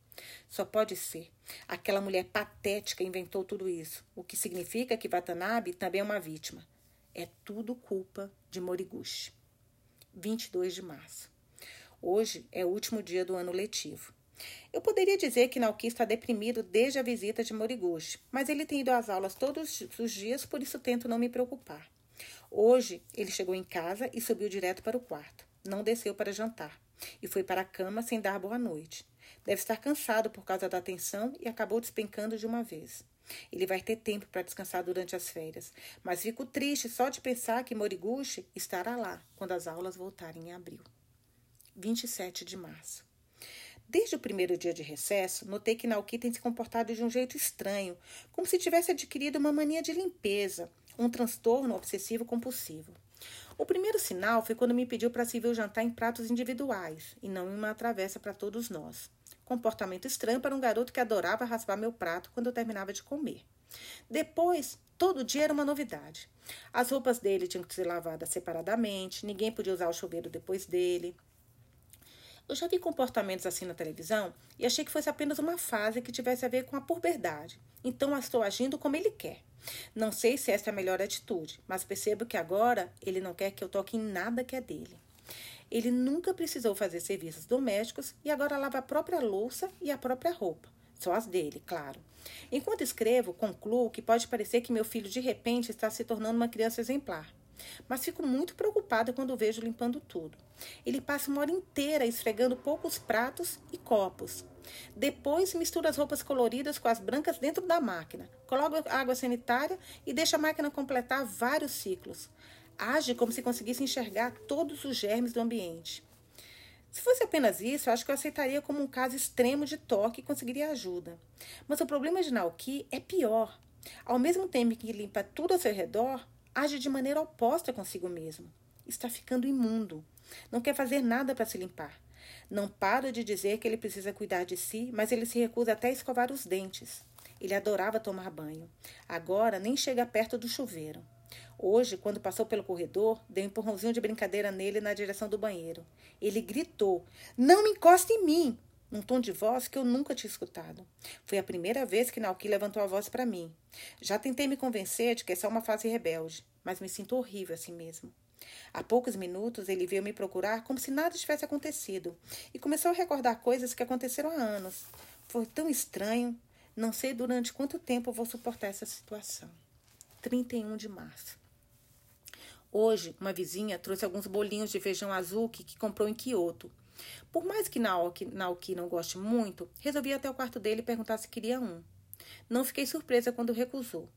Só pode ser. Aquela mulher patética inventou tudo isso, o que significa que Watanabe também é uma vítima. É tudo culpa de Moriguchi. 22 de março. Hoje é o último dia do ano letivo. Eu poderia dizer que Naoki está deprimido desde a visita de Moriguchi, mas ele tem ido às aulas todos os dias, por isso tento não me preocupar. Hoje, ele chegou em casa e subiu direto para o quarto. Não desceu para jantar e foi para a cama sem dar boa noite. Deve estar cansado por causa da tensão e acabou despencando de uma vez. Ele vai ter tempo para descansar durante as férias, mas fico triste só de pensar que Moriguchi estará lá quando as aulas voltarem em abril. 27 de março. Desde o primeiro dia de recesso, notei que Naoki tem se comportado de um jeito estranho, como se tivesse adquirido uma mania de limpeza, um transtorno obsessivo compulsivo. O primeiro sinal foi quando me pediu para servir o jantar em pratos individuais e não em uma travessa para todos nós. Comportamento estranho para um garoto que adorava raspar meu prato quando eu terminava de comer. Depois, todo dia era uma novidade. As roupas dele tinham que ser lavadas separadamente, ninguém podia usar o chuveiro depois dele. Eu já vi comportamentos assim na televisão e achei que fosse apenas uma fase que tivesse a ver com a puberdade. Então estou agindo como ele quer. Não sei se essa é a melhor atitude, mas percebo que agora ele não quer que eu toque em nada que é dele. Ele nunca precisou fazer serviços domésticos e agora lava a própria louça e a própria roupa. Só as dele, claro. Enquanto escrevo, concluo que pode parecer que meu filho de repente está se tornando uma criança exemplar. Mas fico muito preocupada quando vejo limpando tudo. Ele passa uma hora inteira esfregando poucos pratos e copos. Depois mistura as roupas coloridas com as brancas dentro da máquina, coloca água sanitária e deixa a máquina completar vários ciclos. Age como se conseguisse enxergar todos os germes do ambiente. Se fosse apenas isso, acho que eu aceitaria como um caso extremo de toque e conseguiria ajuda. Mas o problema de Naoki é pior. Ao mesmo tempo que limpa tudo ao seu redor, age de maneira oposta consigo mesmo. Está ficando imundo. Não quer fazer nada para se limpar. Não para de dizer que ele precisa cuidar de si, mas ele se recusa até a escovar os dentes. Ele adorava tomar banho. Agora nem chega perto do chuveiro. Hoje, quando passou pelo corredor, dei um empurrãozinho de brincadeira nele na direção do banheiro. Ele gritou: Não me encoste em mim! Num tom de voz que eu nunca tinha escutado. Foi a primeira vez que Nauki levantou a voz para mim. Já tentei me convencer de que é uma fase rebelde, mas me sinto horrível assim mesmo. Há poucos minutos ele veio me procurar como se nada tivesse acontecido e começou a recordar coisas que aconteceram há anos. Foi tão estranho. Não sei durante quanto tempo vou suportar essa situação. 31 de março. Hoje, uma vizinha trouxe alguns bolinhos de feijão azul que, comprou em Kyoto. Por mais que Naoki, Naoki não goste muito, resolvi ir até o quarto dele e perguntar se queria um. Não fiquei surpresa quando recusou.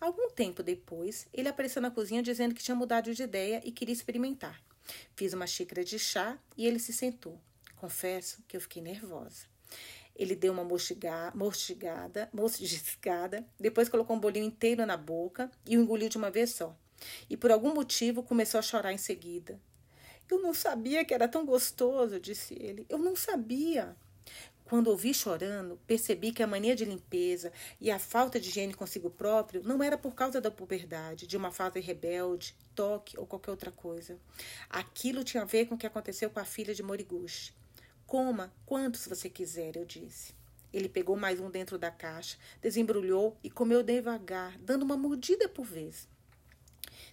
Algum tempo depois, ele apareceu na cozinha dizendo que tinha mudado de ideia e queria experimentar. Fiz uma xícara de chá e ele se sentou. Confesso que eu fiquei nervosa. Ele deu uma mostigada, mostigada, depois colocou um bolinho inteiro na boca e o engoliu de uma vez só. E por algum motivo começou a chorar em seguida. Eu não sabia que era tão gostoso, disse ele. Eu não sabia. Quando ouvi chorando, percebi que a mania de limpeza e a falta de higiene consigo próprio não era por causa da puberdade, de uma fase rebelde, toque ou qualquer outra coisa. Aquilo tinha a ver com o que aconteceu com a filha de Moriguchi. Coma quantos você quiser, eu disse. Ele pegou mais um dentro da caixa, desembrulhou e comeu devagar, dando uma mordida por vez.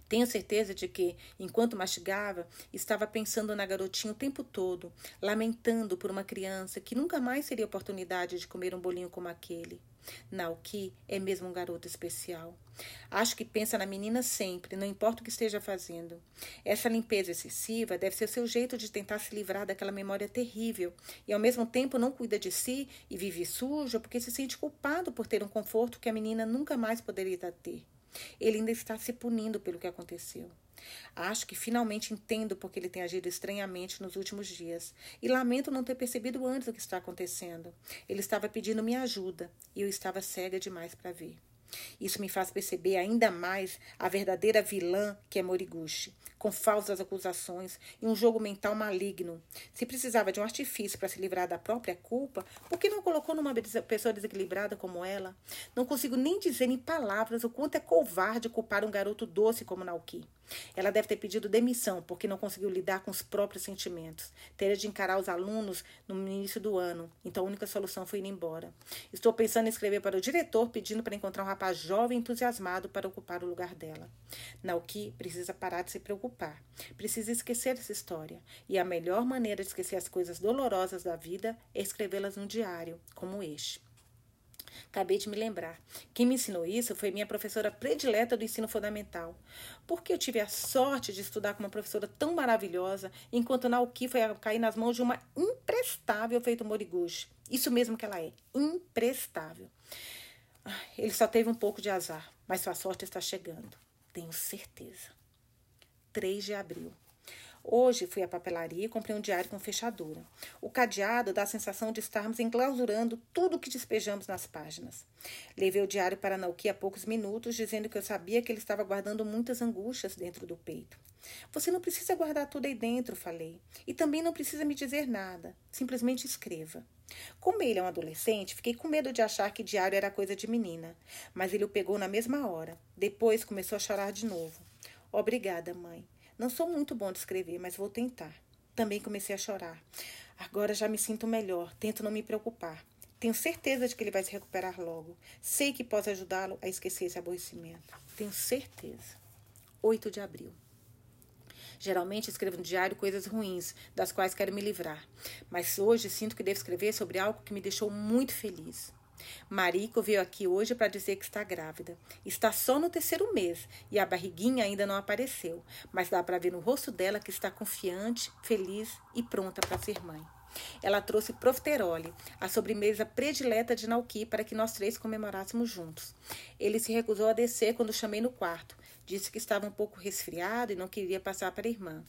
Tenho certeza de que, enquanto mastigava, estava pensando na garotinha o tempo todo, lamentando por uma criança que nunca mais teria oportunidade de comer um bolinho como aquele. Naoki é mesmo um garoto especial. Acho que pensa na menina sempre, não importa o que esteja fazendo. Essa limpeza excessiva deve ser seu jeito de tentar se livrar daquela memória terrível e, ao mesmo tempo, não cuida de si e vive sujo porque se sente culpado por ter um conforto que a menina nunca mais poderia ter. Ele ainda está se punindo pelo que aconteceu. Acho que finalmente entendo porque ele tem agido estranhamente nos últimos dias e lamento não ter percebido antes o que está acontecendo. Ele estava pedindo minha ajuda e eu estava cega demais para ver. Isso me faz perceber ainda mais a verdadeira vilã que é Moriguchi, com falsas acusações e um jogo mental maligno. Se precisava de um artifício para se livrar da própria culpa, por que não colocou numa pessoa desequilibrada como ela? Não consigo nem dizer em palavras o quanto é covarde culpar um garoto doce como Naoki. Ela deve ter pedido demissão porque não conseguiu lidar com os próprios sentimentos. Teria de encarar os alunos no início do ano, então a única solução foi ir embora. Estou pensando em escrever para o diretor pedindo para encontrar um rapaz jovem entusiasmado para ocupar o lugar dela. Naoki precisa parar de se preocupar. Precisa esquecer essa história. E a melhor maneira de esquecer as coisas dolorosas da vida é escrevê-las num diário, como este. Acabei de me lembrar. Quem me ensinou isso foi minha professora predileta do ensino fundamental. Porque eu tive a sorte de estudar com uma professora tão maravilhosa, enquanto Naoki foi cair nas mãos de uma imprestável feito Moriguchi. Isso mesmo que ela é, imprestável. Ele só teve um pouco de azar, mas sua sorte está chegando. Tenho certeza. 3 de abril. Hoje fui à papelaria e comprei um diário com fechadura. O cadeado dá a sensação de estarmos enclausurando tudo o que despejamos nas páginas. Levei o diário para Nauki há poucos minutos, dizendo que eu sabia que ele estava guardando muitas angústias dentro do peito. Você não precisa guardar tudo aí dentro, falei. E também não precisa me dizer nada. Simplesmente escreva. Como ele é um adolescente, fiquei com medo de achar que diário era coisa de menina. Mas ele o pegou na mesma hora. Depois começou a chorar de novo. Obrigada, mãe. Não sou muito bom de escrever, mas vou tentar. Também comecei a chorar. Agora já me sinto melhor, tento não me preocupar. Tenho certeza de que ele vai se recuperar logo. Sei que posso ajudá-lo a esquecer esse aborrecimento. Tenho certeza. 8 de abril. Geralmente escrevo no diário coisas ruins, das quais quero me livrar. Mas hoje sinto que devo escrever sobre algo que me deixou muito feliz. Marico veio aqui hoje para dizer que está grávida. Está só no terceiro mês e a barriguinha ainda não apareceu, mas dá para ver no rosto dela que está confiante, feliz e pronta para ser mãe. Ela trouxe profiterole, a sobremesa predileta de Nauki, para que nós três comemorássemos juntos. Ele se recusou a descer quando chamei no quarto. Disse que estava um pouco resfriado e não queria passar para a irmã.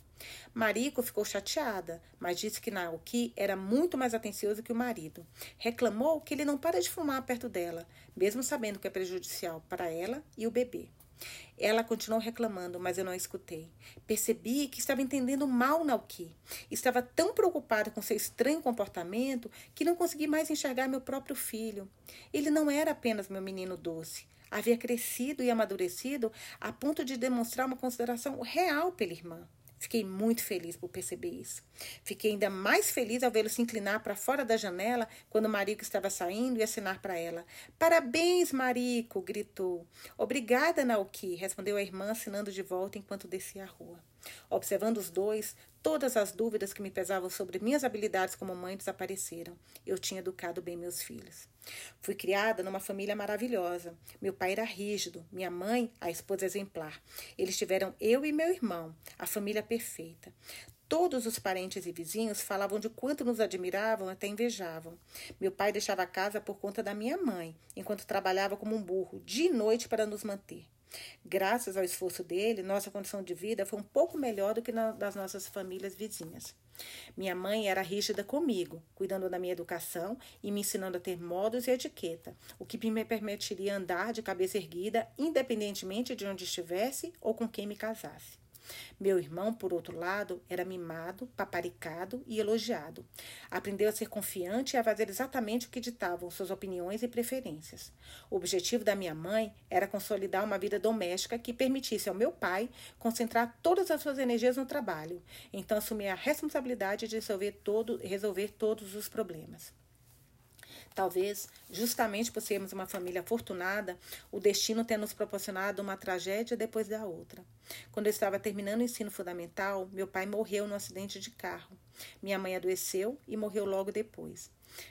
Mariko ficou chateada, mas disse que Naoki era muito mais atencioso que o marido. Reclamou que ele não para de fumar perto dela, mesmo sabendo que é prejudicial para ela e o bebê. Ela continuou reclamando, mas eu não escutei. Percebi que estava entendendo mal Naoki. Estava tão preocupada com seu estranho comportamento que não consegui mais enxergar meu próprio filho. Ele não era apenas meu menino doce. Havia crescido e amadurecido a ponto de demonstrar uma consideração real pela irmã. Fiquei muito feliz por perceber isso. Fiquei ainda mais feliz ao vê-lo se inclinar para fora da janela quando o Marico estava saindo e assinar para ela. Parabéns, Marico! gritou. Obrigada, Naoki, respondeu a irmã, assinando de volta enquanto descia a rua. Observando os dois, todas as dúvidas que me pesavam sobre minhas habilidades como mãe desapareceram. Eu tinha educado bem meus filhos. Fui criada numa família maravilhosa. Meu pai era rígido, minha mãe, a esposa exemplar. Eles tiveram eu e meu irmão, a família perfeita. Todos os parentes e vizinhos falavam de quanto nos admiravam, até invejavam. Meu pai deixava a casa por conta da minha mãe, enquanto trabalhava como um burro, dia e noite para nos manter. Graças ao esforço dele, nossa condição de vida foi um pouco melhor do que na, das nossas famílias vizinhas. Minha mãe era rígida comigo, cuidando da minha educação e me ensinando a ter modos e etiqueta, o que me permitiria andar de cabeça erguida, independentemente de onde estivesse ou com quem me casasse. Meu irmão, por outro lado, era mimado, paparicado e elogiado. Aprendeu a ser confiante e a fazer exatamente o que ditavam suas opiniões e preferências. O objetivo da minha mãe era consolidar uma vida doméstica que permitisse ao meu pai concentrar todas as suas energias no trabalho. Então assumi a responsabilidade de resolver, todo, resolver todos os problemas. Talvez, justamente por sermos uma família afortunada, o destino tenha nos proporcionado uma tragédia depois da outra. Quando eu estava terminando o ensino fundamental, meu pai morreu num acidente de carro. Minha mãe adoeceu e morreu logo depois.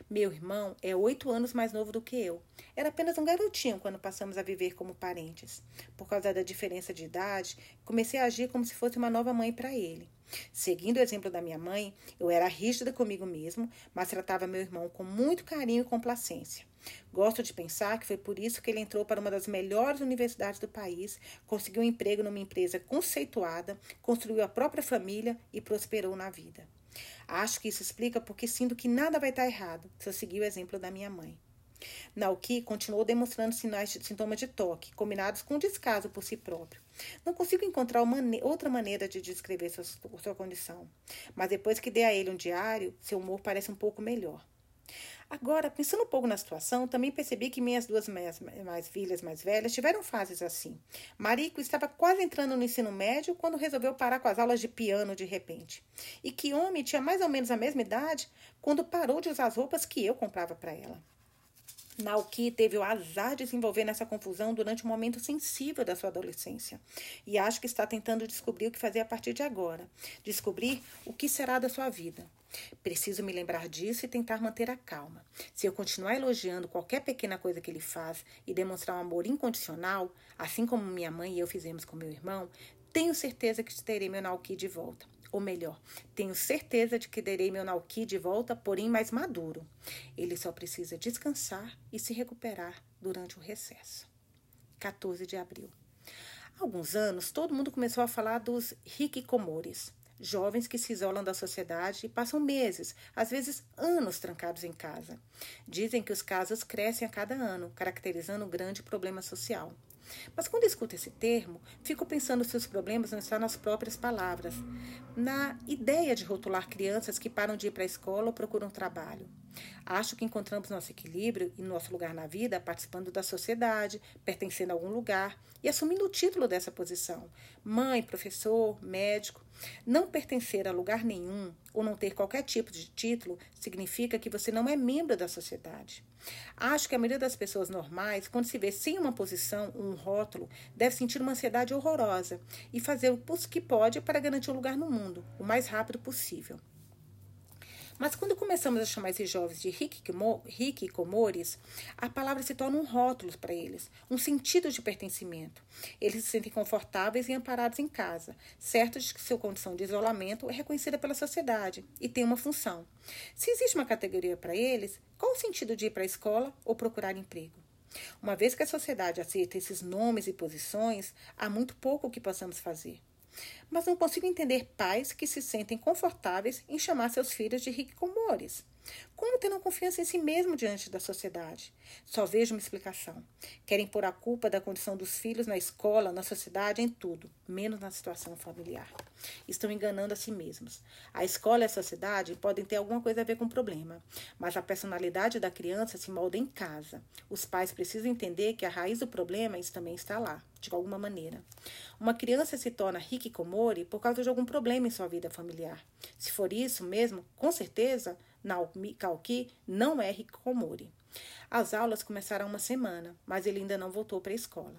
Meu irmão é oito anos mais novo do que eu. Era apenas um garotinho quando passamos a viver como parentes. Por causa da diferença de idade, comecei a agir como se fosse uma nova mãe para ele. Seguindo o exemplo da minha mãe, eu era rígida comigo mesmo, mas tratava meu irmão com muito carinho e complacência. Gosto de pensar que foi por isso que ele entrou para uma das melhores universidades do país, conseguiu um emprego numa empresa conceituada, construiu a própria família e prosperou na vida. Acho que isso explica porque sinto que nada vai estar errado se eu seguir o exemplo da minha mãe. Naoki continuou demonstrando sinais de, sintomas de toque, combinados com descaso por si próprio. Não consigo encontrar outra maneira de descrever sua, sua condição. Mas depois que dei a ele um diário, seu humor parece um pouco melhor. Agora, pensando um pouco na situação, também percebi que minhas duas mais, mais filhas mais velhas tiveram fases assim. Marico estava quase entrando no ensino médio quando resolveu parar com as aulas de piano de repente. E Kiyomi tinha mais ou menos a mesma idade quando parou de usar as roupas que eu comprava para ela. Naoki teve o azar de se envolver nessa confusão durante um momento sensível da sua adolescência. E acho que está tentando descobrir o que fazer a partir de agora. Descobrir o que será da sua vida. Preciso me lembrar disso e tentar manter a calma. Se eu continuar elogiando qualquer pequena coisa que ele faz e demonstrar um amor incondicional, assim como minha mãe e eu fizemos com meu irmão, tenho certeza que terei meu Naoki de volta. Ou melhor, tenho certeza de que terei meu Nauki de volta, porém mais maduro. Ele só precisa descansar e se recuperar durante o recesso. 14 de abril. Há alguns anos, todo mundo começou a falar dos hikikomores, jovens que se isolam da sociedade e passam meses, às vezes anos trancados em casa. Dizem que os casos crescem a cada ano, caracterizando um grande problema social. Mas quando escuto esse termo, fico pensando se os problemas não estão nas próprias palavras, na ideia de rotular crianças que param de ir para a escola ou procuram trabalho. Acho que encontramos nosso equilíbrio e nosso lugar na vida participando da sociedade, pertencendo a algum lugar e assumindo o título dessa posição. Mãe, professor, médico. Não pertencer a lugar nenhum ou não ter qualquer tipo de título significa que você não é membro da sociedade. Acho que a maioria das pessoas normais, quando se vê sem uma posição, um rótulo, deve sentir uma ansiedade horrorosa e fazer o que pode para garantir um lugar no mundo o mais rápido possível. Mas quando começamos a chamar esses jovens de hikikomores, a palavra se torna um rótulo para eles, um sentido de pertencimento. Eles se sentem confortáveis e amparados em casa, certos de que sua condição de isolamento é reconhecida pela sociedade e tem uma função. Se existe uma categoria para eles, qual o sentido de ir para a escola ou procurar emprego? Uma vez que a sociedade aceita esses nomes e posições, há muito pouco que possamos fazer mas não consigo entender pais que se sentem confortáveis em chamar seus filhos de hikikomores. Como ter uma confiança em si mesmo diante da sociedade? Só vejo uma explicação. Querem pôr a culpa da condição dos filhos na escola, na sociedade, em tudo, menos na situação familiar. Estão enganando a si mesmos. A escola e a sociedade podem ter alguma coisa a ver com o problema, mas a personalidade da criança se molda em casa. Os pais precisam entender que a raiz do problema também está lá, de alguma maneira. Uma criança se torna por causa de algum problema em sua vida familiar. Se for isso mesmo, com certeza Naomi Kalki não é hikikomori. As aulas começaram uma semana, mas ele ainda não voltou para a escola.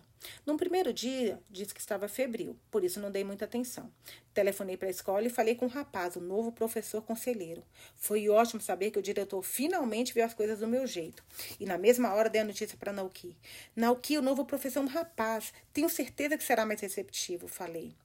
No primeiro dia, disse que estava febril, por isso não dei muita atenção. Telefonei para a escola e falei com o rapaz, o novo professor conselheiro. Foi ótimo saber que o diretor finalmente viu as coisas do meu jeito. E na mesma hora dei a notícia para Nauki. Nauki, o novo professor é um rapaz. Tenho certeza que será mais receptivo, falei.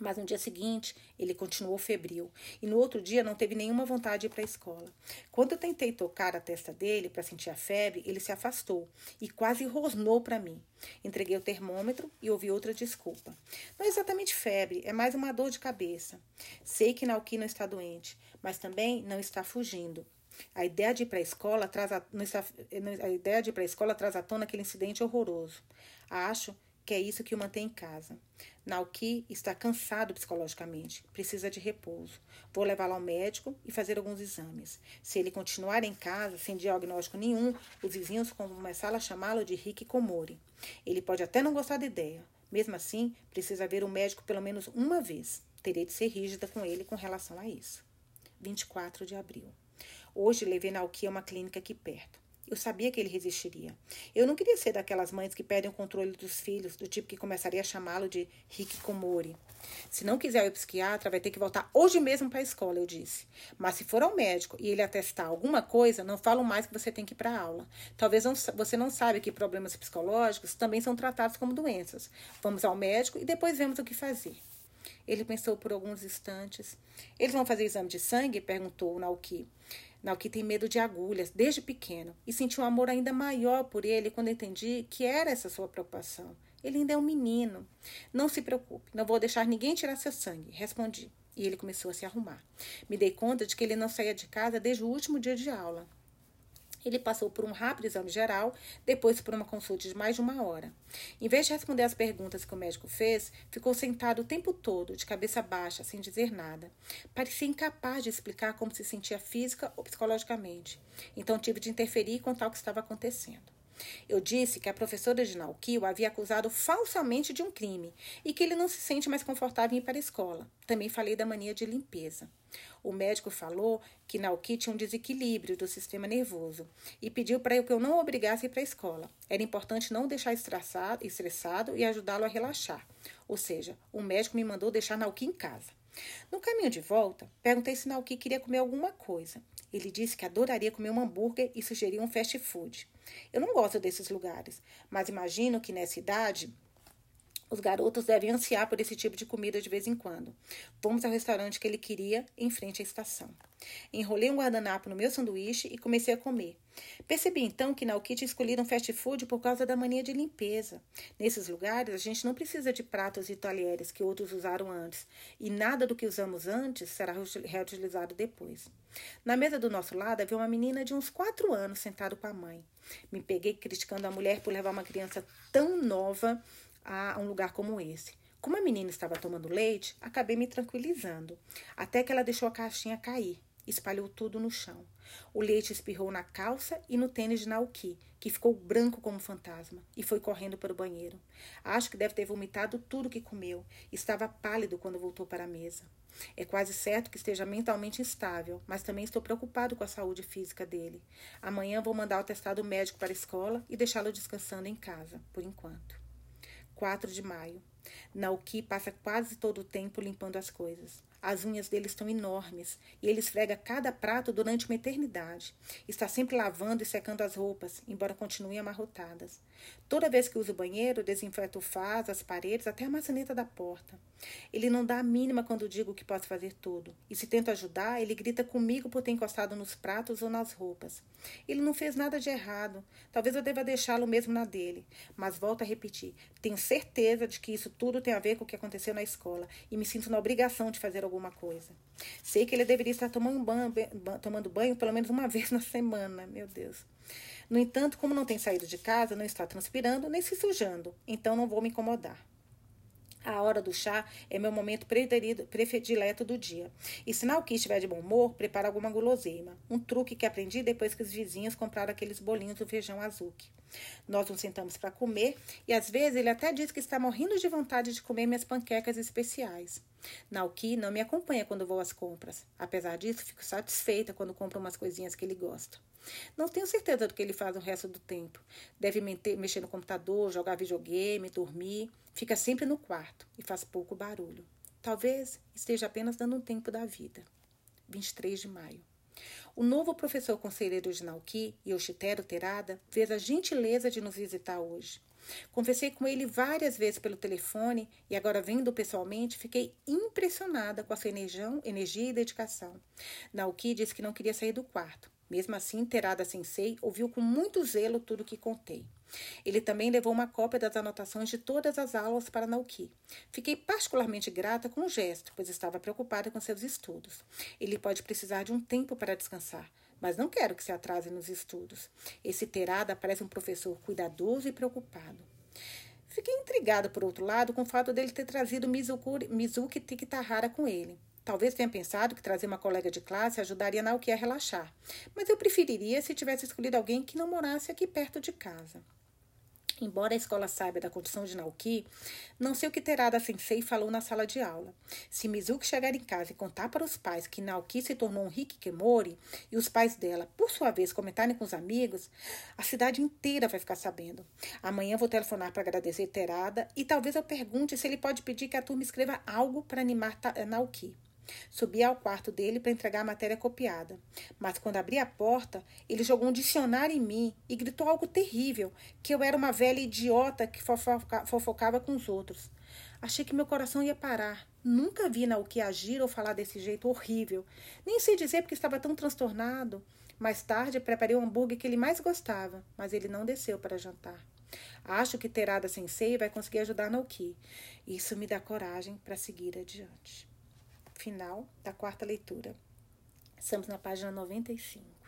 Mas no dia seguinte, ele continuou febril e no outro dia não teve nenhuma vontade de ir para a escola. Quando eu tentei tocar a testa dele para sentir a febre, ele se afastou e quase rosnou para mim. Entreguei o termômetro e ouvi outra desculpa. Não é exatamente febre, é mais uma dor de cabeça. Sei que Nauki não está doente, mas também não está fugindo. A ideia de ir para a escola traz a, a ideia de ir para a escola traz à tona aquele incidente horroroso. Acho que é isso que o mantém em casa. Nauki está cansado psicologicamente, precisa de repouso. Vou levá-lo ao médico e fazer alguns exames. Se ele continuar em casa sem diagnóstico nenhum, os vizinhos vão começar a chamá-lo de Rick Komori. Ele pode até não gostar da ideia. Mesmo assim, precisa ver o médico pelo menos uma vez. Terei de ser rígida com ele com relação a isso. 24 de abril. Hoje levei Nauki a uma clínica aqui perto. Eu sabia que ele resistiria. Eu não queria ser daquelas mães que perdem o controle dos filhos, do tipo que começaria a chamá-lo de Hikikomori. Se não quiser o psiquiatra, vai ter que voltar hoje mesmo para a escola, eu disse. Mas se for ao médico e ele atestar alguma coisa, não falo mais que você tem que ir para a aula. Talvez não, você não saiba que problemas psicológicos também são tratados como doenças. Vamos ao médico e depois vemos o que fazer. Ele pensou por alguns instantes. Eles vão fazer exame de sangue? perguntou Naoki. Naoki tem medo de agulhas desde pequeno e senti um amor ainda maior por ele quando entendi que era essa sua preocupação. Ele ainda é um menino. Não se preocupe, não vou deixar ninguém tirar seu sangue, respondi. E ele começou a se arrumar. Me dei conta de que ele não saía de casa desde o último dia de aula. Ele passou por um rápido exame geral, depois por uma consulta de mais de uma hora. Em vez de responder as perguntas que o médico fez, ficou sentado o tempo todo, de cabeça baixa, sem dizer nada. Parecia incapaz de explicar como se sentia física ou psicologicamente. Então tive de interferir e contar o que estava acontecendo. Eu disse que a professora de Nauki o havia acusado falsamente de um crime e que ele não se sente mais confortável em ir para a escola. Também falei da mania de limpeza. O médico falou que Nauki tinha um desequilíbrio do sistema nervoso e pediu para eu que eu não obrigasse para a escola. Era importante não deixar estressado, estressado e ajudá-lo a relaxar. Ou seja, o médico me mandou deixar Nauki em casa. No caminho de volta, perguntei se Nauki queria comer alguma coisa. Ele disse que adoraria comer um hambúrguer e sugeriu um fast food. Eu não gosto desses lugares, mas imagino que nessa idade os garotos devem ansiar por esse tipo de comida de vez em quando. Fomos ao restaurante que ele queria, em frente à estação. Enrolei um guardanapo no meu sanduíche e comecei a comer. Percebi então que Nauki tinha escolhido um fast food por causa da mania de limpeza. Nesses lugares, a gente não precisa de pratos e talheres que outros usaram antes, e nada do que usamos antes será reutilizado depois. Na mesa do nosso lado havia uma menina de uns quatro anos sentada com a mãe. Me peguei criticando a mulher por levar uma criança tão nova a um lugar como esse. Como a menina estava tomando leite, acabei me tranquilizando, até que ela deixou a caixinha cair, espalhou tudo no chão. O leite espirrou na calça e no tênis de Nauki, que ficou branco como fantasma, e foi correndo para o banheiro. Acho que deve ter vomitado tudo que comeu. Estava pálido quando voltou para a mesa. É quase certo que esteja mentalmente instável, mas também estou preocupado com a saúde física dele. Amanhã vou mandar o testado médico para a escola e deixá-lo descansando em casa, por enquanto. 4 de maio. Nauki passa quase todo o tempo limpando as coisas. As unhas dele estão enormes e ele esfrega cada prato durante uma eternidade. Está sempre lavando e secando as roupas, embora continuem amarrotadas. Toda vez que usa o banheiro, desinfeta o vaso, as paredes, até a maçaneta da porta. Ele não dá a mínima quando digo que posso fazer tudo. E se tento ajudar, ele grita comigo por ter encostado nos pratos ou nas roupas. Ele não fez nada de errado. Talvez eu deva deixá-lo mesmo na dele. Mas volto a repetir: tenho certeza de que isso tudo tem a ver com o que aconteceu na escola e me sinto na obrigação de fazer alguma coisa. Sei que ele deveria estar tomando banho, tomando banho pelo menos uma vez na semana. Meu Deus. No entanto, como não tem saído de casa, não está transpirando nem se sujando, então não vou me incomodar. A hora do chá é meu momento predileto do dia. E se Nauki estiver de bom humor, prepara alguma guloseima. Um truque que aprendi depois que os vizinhos compraram aqueles bolinhos do feijão azuki. Nós nos sentamos para comer e às vezes ele até diz que está morrendo de vontade de comer minhas panquecas especiais. Nauki não me acompanha quando vou às compras. Apesar disso, fico satisfeita quando compro umas coisinhas que ele gosta. Não tenho certeza do que ele faz o resto do tempo. Deve mexer no computador, jogar videogame, dormir. Fica sempre no quarto e faz pouco barulho. Talvez esteja apenas dando um tempo da vida. 23 de maio. O novo professor conselheiro de Nauki, Yoshitero Terada, fez a gentileza de nos visitar hoje. Conversei com ele várias vezes pelo telefone e agora vendo pessoalmente, fiquei impressionada com a sua energia e dedicação. Naoki disse que não queria sair do quarto. Mesmo assim, Terada Sensei ouviu com muito zelo tudo o que contei. Ele também levou uma cópia das anotações de todas as aulas para Nauki. Fiquei particularmente grata com o gesto, pois estava preocupada com seus estudos. Ele pode precisar de um tempo para descansar, mas não quero que se atrase nos estudos. Esse Terada parece um professor cuidadoso e preocupado. Fiquei intrigada, por outro lado, com o fato dele ter trazido Mizuki, Mizuki Tikitahara com ele. Talvez tenha pensado que trazer uma colega de classe ajudaria Naoki a relaxar, mas eu preferiria se tivesse escolhido alguém que não morasse aqui perto de casa. Embora a escola saiba da condição de Naoki, não sei o que terá da sensei falou na sala de aula. Se Mizuki chegar em casa e contar para os pais que Naoki se tornou um Hikikemori e os pais dela, por sua vez, comentarem com os amigos, a cidade inteira vai ficar sabendo. Amanhã vou telefonar para agradecer Terada e talvez eu pergunte se ele pode pedir que a turma escreva algo para animar Naoki. Subi ao quarto dele para entregar a matéria copiada. Mas quando abri a porta, ele jogou um dicionário em mim e gritou algo terrível: que eu era uma velha idiota que fofoca, fofocava com os outros. Achei que meu coração ia parar. Nunca vi Naoki agir ou falar desse jeito horrível. Nem sei dizer porque estava tão transtornado. Mais tarde, preparei o hambúrguer que ele mais gostava, mas ele não desceu para jantar. Acho que Terada Sensei vai conseguir ajudar Naoki. Isso me dá coragem para seguir adiante final da quarta leitura. Estamos na página 95.